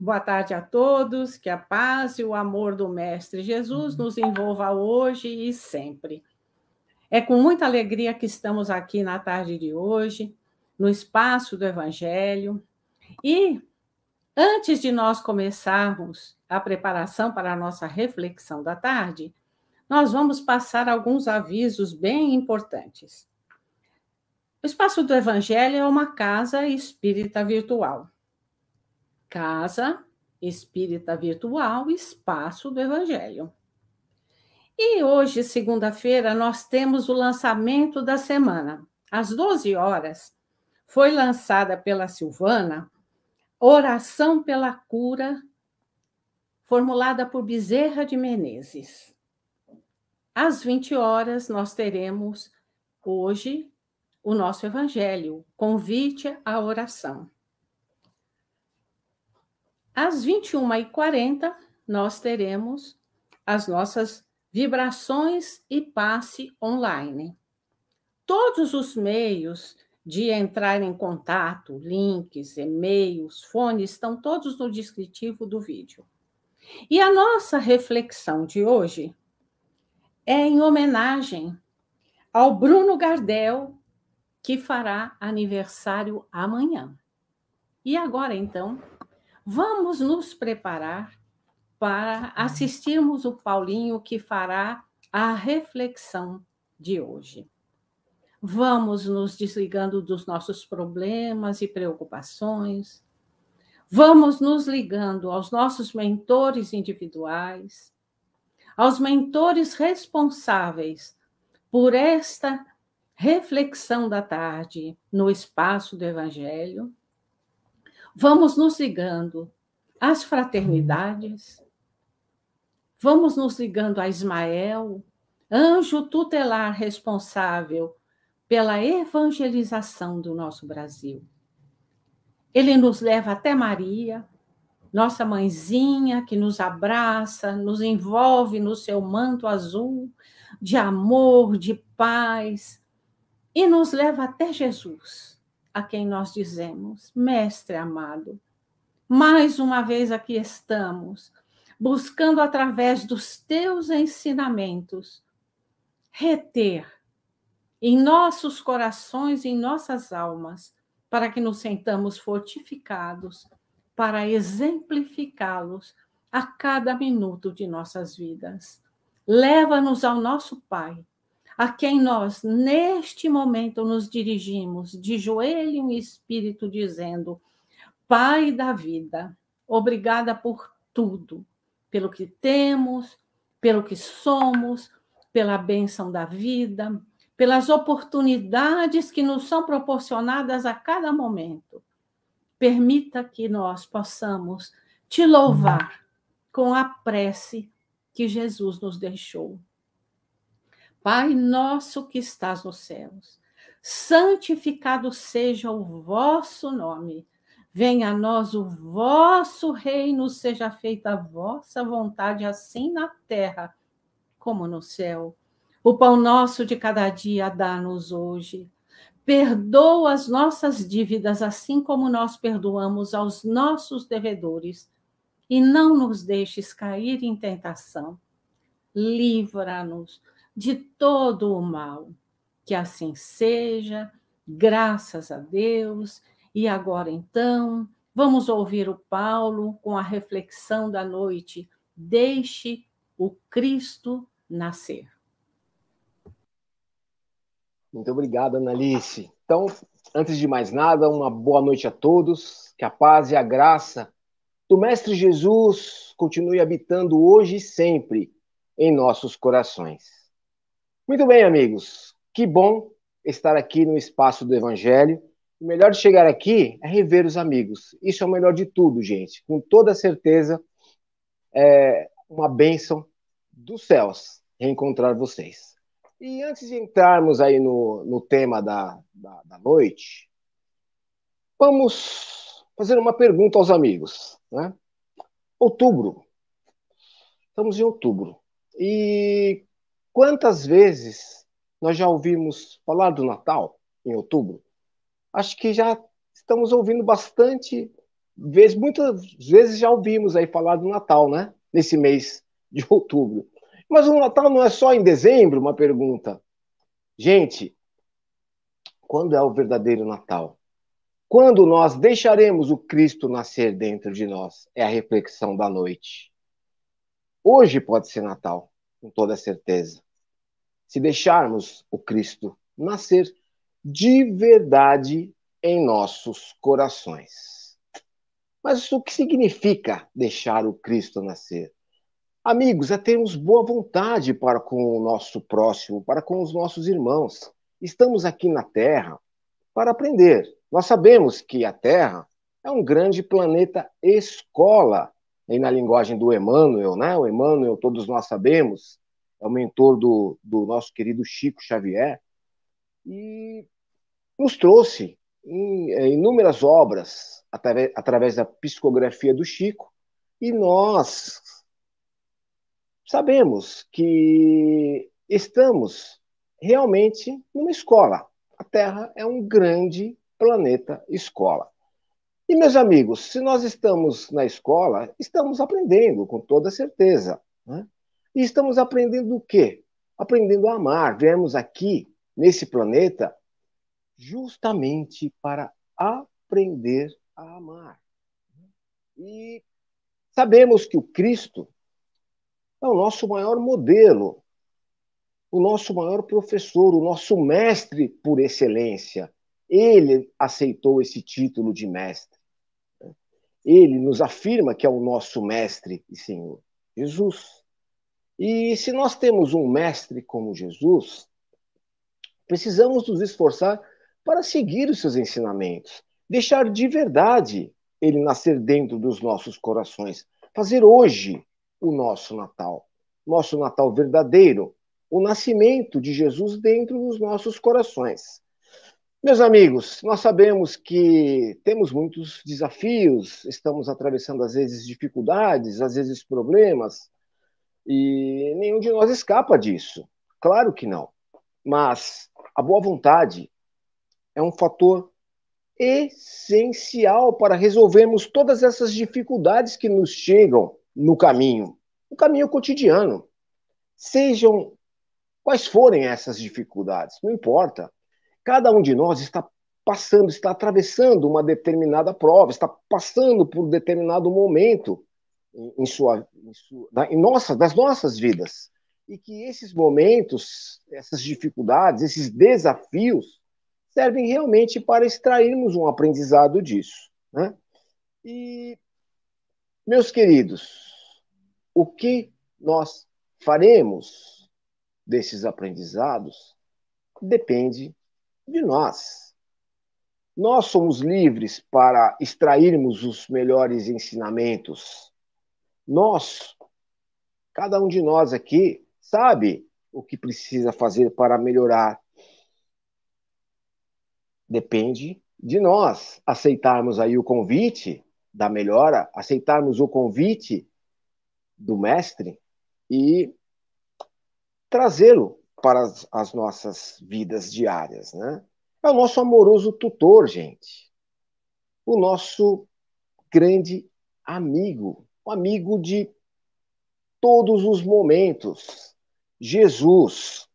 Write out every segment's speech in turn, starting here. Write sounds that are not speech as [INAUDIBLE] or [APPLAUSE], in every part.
Boa tarde a todos, que a paz e o amor do Mestre Jesus nos envolva hoje e sempre. É com muita alegria que estamos aqui na tarde de hoje, no espaço do Evangelho. E antes de nós começarmos a preparação para a nossa reflexão da tarde, nós vamos passar alguns avisos bem importantes. O espaço do Evangelho é uma casa espírita virtual. Casa Espírita Virtual, Espaço do Evangelho. E hoje, segunda-feira, nós temos o lançamento da semana. Às 12 horas, foi lançada pela Silvana Oração pela Cura, formulada por Bezerra de Menezes. Às 20 horas, nós teremos hoje o nosso Evangelho, convite à oração. Às 21h40, nós teremos as nossas vibrações e passe online. Todos os meios de entrar em contato, links, e-mails, fones, estão todos no descritivo do vídeo. E a nossa reflexão de hoje é em homenagem ao Bruno Gardel, que fará aniversário amanhã. E agora, então, Vamos nos preparar para assistirmos o Paulinho que fará a reflexão de hoje. Vamos nos desligando dos nossos problemas e preocupações. Vamos nos ligando aos nossos mentores individuais, aos mentores responsáveis por esta reflexão da tarde no espaço do Evangelho Vamos nos ligando às fraternidades, vamos nos ligando a Ismael, anjo tutelar responsável pela evangelização do nosso Brasil. Ele nos leva até Maria, nossa mãezinha que nos abraça, nos envolve no seu manto azul de amor, de paz, e nos leva até Jesus a quem nós dizemos: Mestre amado, mais uma vez aqui estamos, buscando através dos teus ensinamentos reter em nossos corações em nossas almas, para que nos sentamos fortificados para exemplificá-los a cada minuto de nossas vidas. Leva-nos ao nosso Pai, a quem nós, neste momento, nos dirigimos de joelho e espírito, dizendo: Pai da vida, obrigada por tudo, pelo que temos, pelo que somos, pela bênção da vida, pelas oportunidades que nos são proporcionadas a cada momento. Permita que nós possamos te louvar com a prece que Jesus nos deixou. Pai nosso que estás nos céus, santificado seja o vosso nome. Venha a nós o vosso reino, seja feita a vossa vontade, assim na terra como no céu. O pão nosso de cada dia dá-nos hoje. Perdoa as nossas dívidas, assim como nós perdoamos aos nossos devedores. E não nos deixes cair em tentação. Livra-nos de todo o mal. Que assim seja, graças a Deus. E agora então, vamos ouvir o Paulo com a reflexão da noite. Deixe o Cristo nascer. Muito obrigado, Analice. Então, antes de mais nada, uma boa noite a todos. Que a paz e a graça do Mestre Jesus continue habitando hoje e sempre em nossos corações. Muito bem, amigos. Que bom estar aqui no espaço do Evangelho. O melhor de chegar aqui é rever os amigos. Isso é o melhor de tudo, gente. Com toda certeza, é uma bênção dos céus reencontrar vocês. E antes de entrarmos aí no, no tema da, da, da noite, vamos fazer uma pergunta aos amigos. Né? Outubro. Estamos em outubro. E Quantas vezes nós já ouvimos falar do Natal em outubro? Acho que já estamos ouvindo bastante vezes, muitas vezes já ouvimos aí falar do Natal, né? Nesse mês de outubro. Mas o Natal não é só em dezembro? Uma pergunta. Gente, quando é o verdadeiro Natal? Quando nós deixaremos o Cristo nascer dentro de nós? É a reflexão da noite. Hoje pode ser Natal, com toda certeza. Se deixarmos o Cristo nascer de verdade em nossos corações. Mas o que significa deixar o Cristo nascer? Amigos, é termos boa vontade para com o nosso próximo, para com os nossos irmãos. Estamos aqui na Terra para aprender. Nós sabemos que a Terra é um grande planeta escola, e na linguagem do Emmanuel, né? O Emmanuel, todos nós sabemos, é o mentor do, do nosso querido Chico Xavier, e nos trouxe é, inúmeras obras através, através da psicografia do Chico, e nós sabemos que estamos realmente numa escola. A Terra é um grande planeta escola. E, meus amigos, se nós estamos na escola, estamos aprendendo, com toda certeza. Né? E estamos aprendendo o quê? Aprendendo a amar. Viemos aqui, nesse planeta, justamente para aprender a amar. E sabemos que o Cristo é o nosso maior modelo, o nosso maior professor, o nosso mestre por excelência. Ele aceitou esse título de mestre. Ele nos afirma que é o nosso mestre e Senhor, Jesus. E se nós temos um mestre como Jesus, precisamos nos esforçar para seguir os seus ensinamentos, deixar de verdade ele nascer dentro dos nossos corações, fazer hoje o nosso Natal, nosso Natal verdadeiro, o nascimento de Jesus dentro dos nossos corações. Meus amigos, nós sabemos que temos muitos desafios, estamos atravessando às vezes dificuldades, às vezes problemas, e nenhum de nós escapa disso. Claro que não. Mas a boa vontade é um fator essencial para resolvermos todas essas dificuldades que nos chegam no caminho, no caminho cotidiano. Sejam quais forem essas dificuldades, não importa. Cada um de nós está passando, está atravessando uma determinada prova, está passando por um determinado momento em, sua, em, sua, em nossa, das nossas vidas. E que esses momentos, essas dificuldades, esses desafios, servem realmente para extrairmos um aprendizado disso. Né? E, meus queridos, o que nós faremos desses aprendizados depende de nós. Nós somos livres para extrairmos os melhores ensinamentos. Nós, cada um de nós aqui, sabe o que precisa fazer para melhorar. Depende de nós aceitarmos aí o convite da melhora, aceitarmos o convite do mestre e trazê-lo para as, as, nossas vidas diárias, né? É o nosso amoroso tutor, gente. O nosso grande amigo, o amigo de todos os momentos. Jesus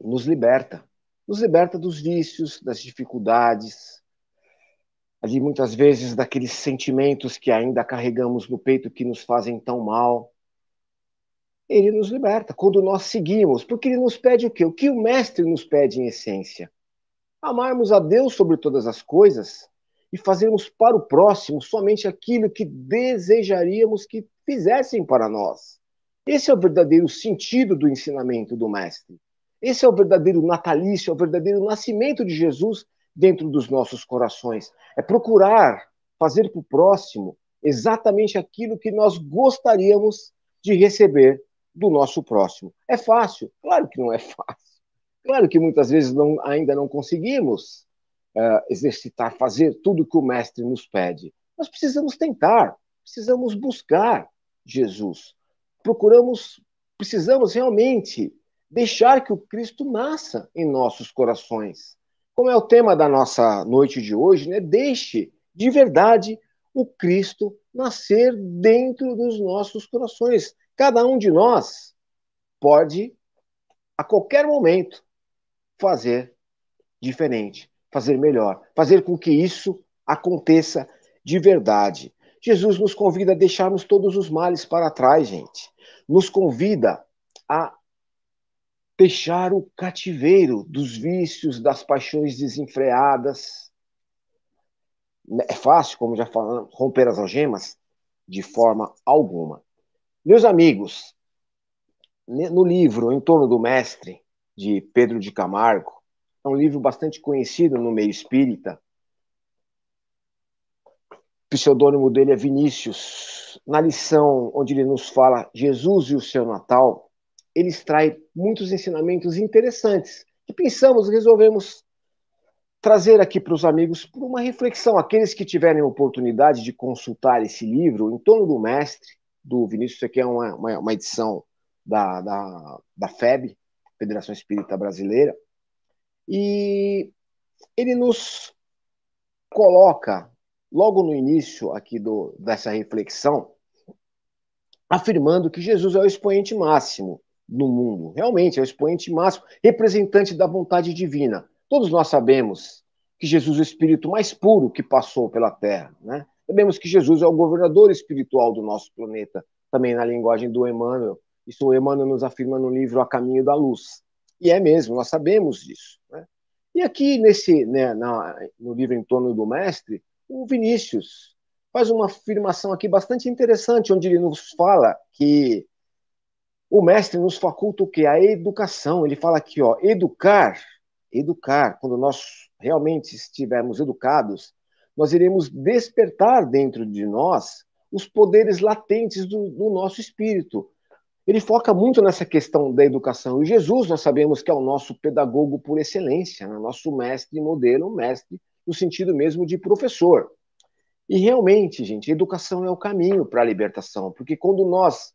nos liberta, nos liberta dos vícios, das dificuldades, ali muitas vezes daqueles sentimentos que ainda carregamos no peito que nos fazem tão mal. Ele nos liberta quando nós seguimos, porque ele nos pede o quê? O que o mestre nos pede em essência? Amarmos a Deus sobre todas as coisas e fazermos para o próximo somente aquilo que desejaríamos que fizessem para nós. Esse é o verdadeiro sentido do ensinamento do mestre. Esse é o verdadeiro natalício, é o verdadeiro nascimento de Jesus dentro dos nossos corações. É procurar fazer para o próximo exatamente aquilo que nós gostaríamos de receber do nosso próximo. É fácil? Claro que não é [LAUGHS] fácil. Claro que muitas vezes não, ainda não conseguimos uh, exercitar, fazer tudo que o Mestre nos pede. Nós precisamos tentar, precisamos buscar Jesus. Procuramos, precisamos realmente deixar que o Cristo nasça em nossos corações. Como é o tema da nossa noite de hoje, né? Deixe de verdade o Cristo nascer dentro dos nossos corações. Cada um de nós pode, a qualquer momento, fazer diferente, fazer melhor, fazer com que isso aconteça de verdade. Jesus nos convida a deixarmos todos os males para trás, gente. Nos convida a deixar o cativeiro dos vícios, das paixões desenfreadas. É fácil, como já falamos, romper as algemas? De forma alguma. Meus amigos, no livro Em torno do Mestre, de Pedro de Camargo, é um livro bastante conhecido no meio espírita. O pseudônimo dele é Vinícius. Na lição onde ele nos fala Jesus e o seu Natal, ele extrai muitos ensinamentos interessantes que pensamos, resolvemos trazer aqui para os amigos por uma reflexão. Aqueles que tiverem oportunidade de consultar esse livro, Em torno do Mestre, do Vinícius, isso aqui é uma, uma, uma edição da, da, da FEB, Federação Espírita Brasileira, e ele nos coloca, logo no início aqui do, dessa reflexão, afirmando que Jesus é o expoente máximo no mundo. Realmente, é o expoente máximo, representante da vontade divina. Todos nós sabemos que Jesus é o espírito mais puro que passou pela Terra. Né? Sabemos que Jesus é o governador espiritual do nosso planeta, também na linguagem do Emmanuel. Isso o Emmanuel nos afirma no livro A Caminho da Luz. E é mesmo, nós sabemos disso. Né? E aqui, nesse, né, na, no livro Em Torno do Mestre, o Vinícius faz uma afirmação aqui bastante interessante, onde ele nos fala que o mestre nos faculta o quê? A educação. Ele fala aqui, ó, educar, educar. Quando nós realmente estivermos educados, nós iremos despertar dentro de nós os poderes latentes do, do nosso espírito. Ele foca muito nessa questão da educação. E Jesus, nós sabemos que é o nosso pedagogo por excelência, né? nosso mestre modelo, mestre no sentido mesmo de professor. E realmente, gente, educação é o caminho para a libertação, porque quando nós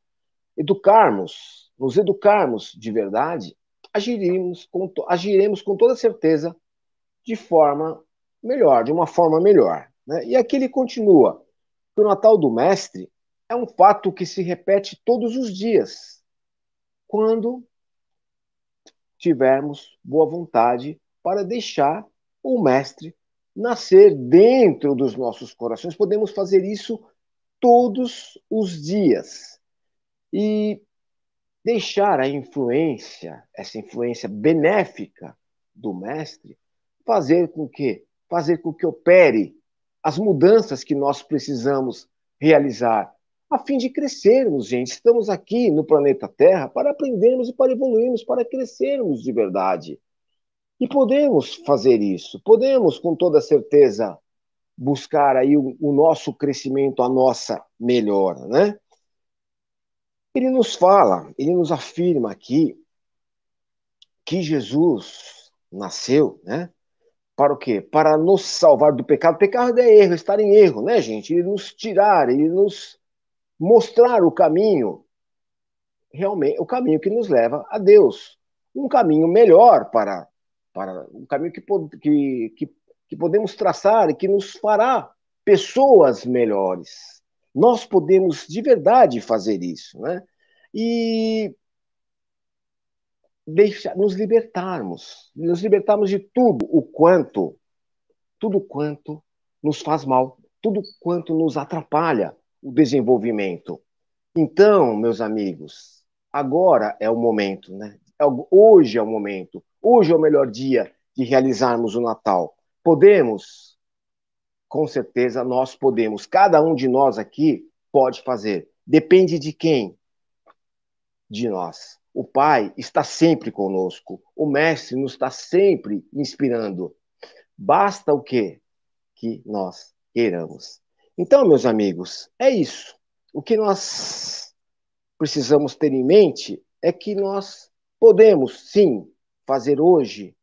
educarmos, nos educarmos de verdade, agiremos com, agiremos com toda certeza de forma melhor, de uma forma melhor. Né? E aqui ele continua que o Natal do Mestre é um fato que se repete todos os dias, quando tivermos boa vontade para deixar o Mestre nascer dentro dos nossos corações. Podemos fazer isso todos os dias e deixar a influência, essa influência benéfica do mestre, fazer com que fazer com que opere as mudanças que nós precisamos realizar a fim de crescermos, gente. Estamos aqui no planeta Terra para aprendermos e para evoluirmos, para crescermos de verdade. E podemos fazer isso, podemos com toda certeza buscar aí o, o nosso crescimento, a nossa melhora, né? Ele nos fala, ele nos afirma aqui que Jesus nasceu, né? Para o quê? Para nos salvar do pecado. Pecado é erro, estar em erro, né, gente? Ele nos tirar, ele nos mostrar o caminho, realmente, o caminho que nos leva a Deus. Um caminho melhor para, para um caminho que, que, que, que podemos traçar e que nos fará pessoas melhores. Nós podemos de verdade fazer isso, né? E deixar, nos libertarmos, nos libertarmos de tudo o quanto, tudo quanto nos faz mal, tudo quanto nos atrapalha o desenvolvimento. Então, meus amigos, agora é o momento, né? É hoje é o momento, hoje é o melhor dia de realizarmos o Natal. Podemos com certeza nós podemos. Cada um de nós aqui pode fazer. Depende de quem? De nós. O Pai está sempre conosco. O Mestre nos está sempre inspirando. Basta o quê? Que nós queiramos. Então, meus amigos, é isso. O que nós precisamos ter em mente é que nós podemos, sim, fazer hoje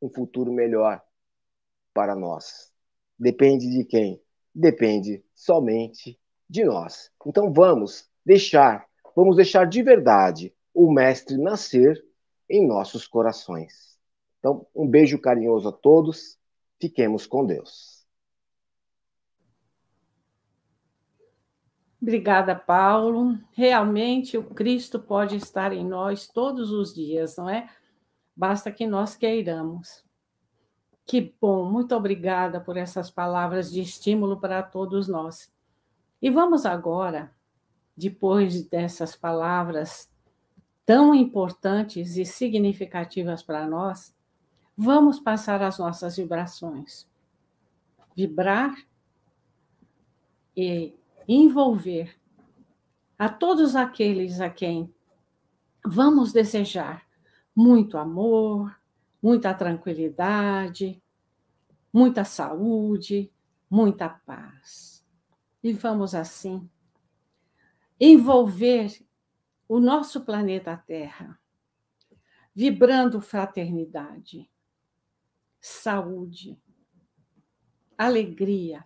um futuro melhor para nós. Depende de quem? Depende somente de nós. Então vamos deixar, vamos deixar de verdade o Mestre nascer em nossos corações. Então, um beijo carinhoso a todos. Fiquemos com Deus. Obrigada, Paulo. Realmente o Cristo pode estar em nós todos os dias, não é? Basta que nós queiramos. Que bom, muito obrigada por essas palavras de estímulo para todos nós. E vamos agora, depois dessas palavras tão importantes e significativas para nós, vamos passar as nossas vibrações. Vibrar e envolver a todos aqueles a quem vamos desejar muito amor, muita tranquilidade, muita saúde, muita paz. E vamos assim envolver o nosso planeta Terra, vibrando fraternidade, saúde, alegria,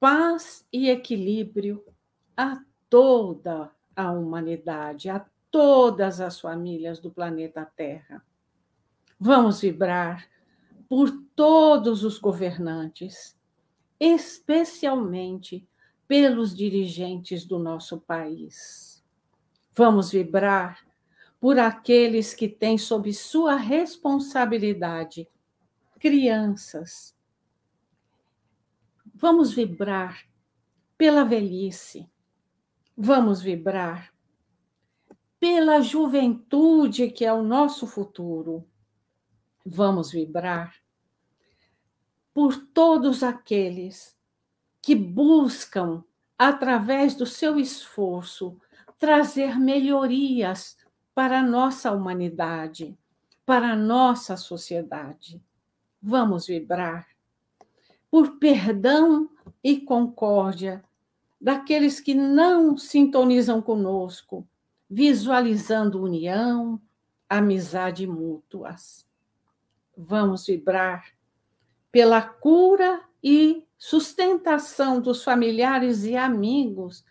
paz e equilíbrio a toda a humanidade, a todas as famílias do planeta Terra. Vamos vibrar por todos os governantes, especialmente pelos dirigentes do nosso país. Vamos vibrar por aqueles que têm sob sua responsabilidade crianças, Vamos vibrar pela velhice. Vamos vibrar pela juventude, que é o nosso futuro. Vamos vibrar por todos aqueles que buscam, através do seu esforço, trazer melhorias para a nossa humanidade, para a nossa sociedade. Vamos vibrar por perdão e concórdia daqueles que não sintonizam conosco, visualizando união, amizade mútuas. Vamos vibrar pela cura e sustentação dos familiares e amigos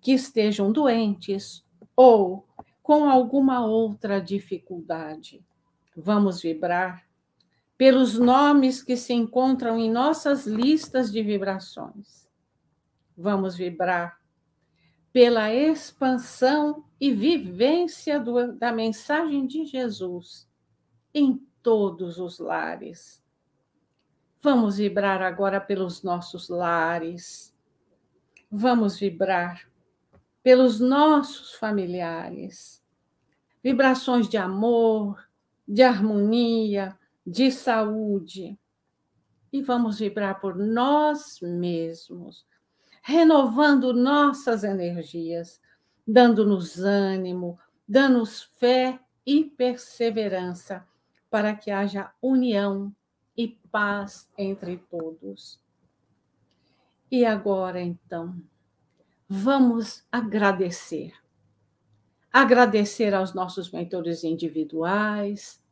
que estejam doentes ou com alguma outra dificuldade. Vamos vibrar pelos nomes que se encontram em nossas listas de vibrações. Vamos vibrar pela expansão e vivência do, da mensagem de Jesus em todos os lares. Vamos vibrar agora pelos nossos lares. Vamos vibrar pelos nossos familiares. Vibrações de amor, de harmonia, de saúde. E vamos vibrar por nós mesmos, renovando nossas energias, dando-nos ânimo, dando-nos fé e perseverança para que haja união e paz entre todos. E agora, então, vamos agradecer. Agradecer aos nossos mentores individuais,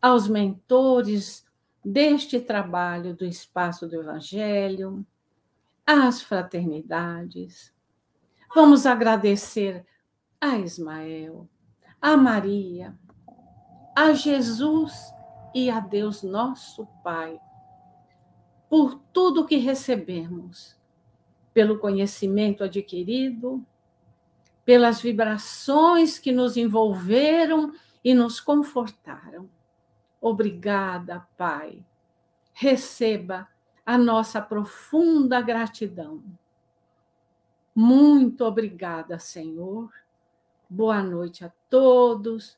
aos mentores deste trabalho do espaço do Evangelho, às fraternidades. Vamos agradecer a Ismael, a Maria, a Jesus e a Deus nosso Pai, por tudo que recebemos, pelo conhecimento adquirido, pelas vibrações que nos envolveram e nos confortaram Obrigada, Pai. Receba a nossa profunda gratidão. Muito obrigada, Senhor. Boa noite a todos.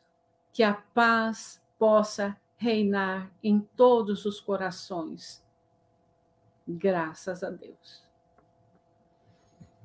Que a paz possa reinar em todos os corações. Graças a Deus.